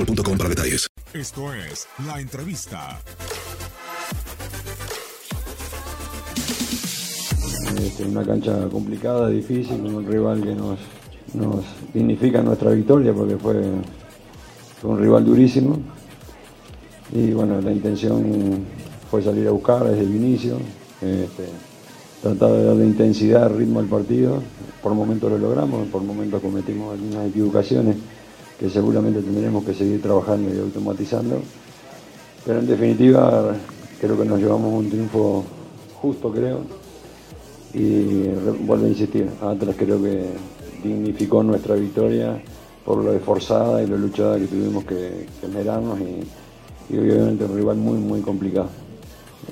boostmobile.com para detalles. Esto es La Entrevista. Este, una cancha complicada, difícil, con un rival que nos, nos dignifica nuestra victoria porque fue, fue un rival durísimo. Y bueno, la intención fue salir a buscar desde el inicio, este, tratar de darle intensidad, ritmo al partido. Por momentos lo logramos, por momentos cometimos algunas equivocaciones que seguramente tendremos que seguir trabajando y automatizando. Pero en definitiva creo que nos llevamos un triunfo justo, creo. Y vuelvo a insistir, Atlas creo que dignificó nuestra victoria por lo esforzada y lo luchada que tuvimos que, que esmerarnos y, y obviamente un rival muy muy complicado.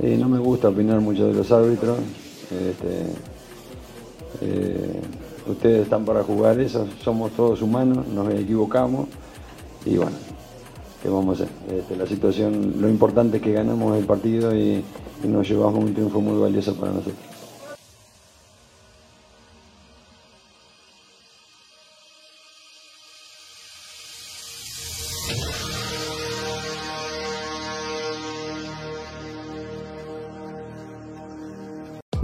Eh, no me gusta opinar mucho de los árbitros. este, eh, ustedes están para jugar eso, somos todos humanos, nos equivocamos y bueno, ¿qué vamos a hacer? Este, la situación, lo importante es que ganamos el partido y, y nos llevamos un triunfo muy valioso para nosotros.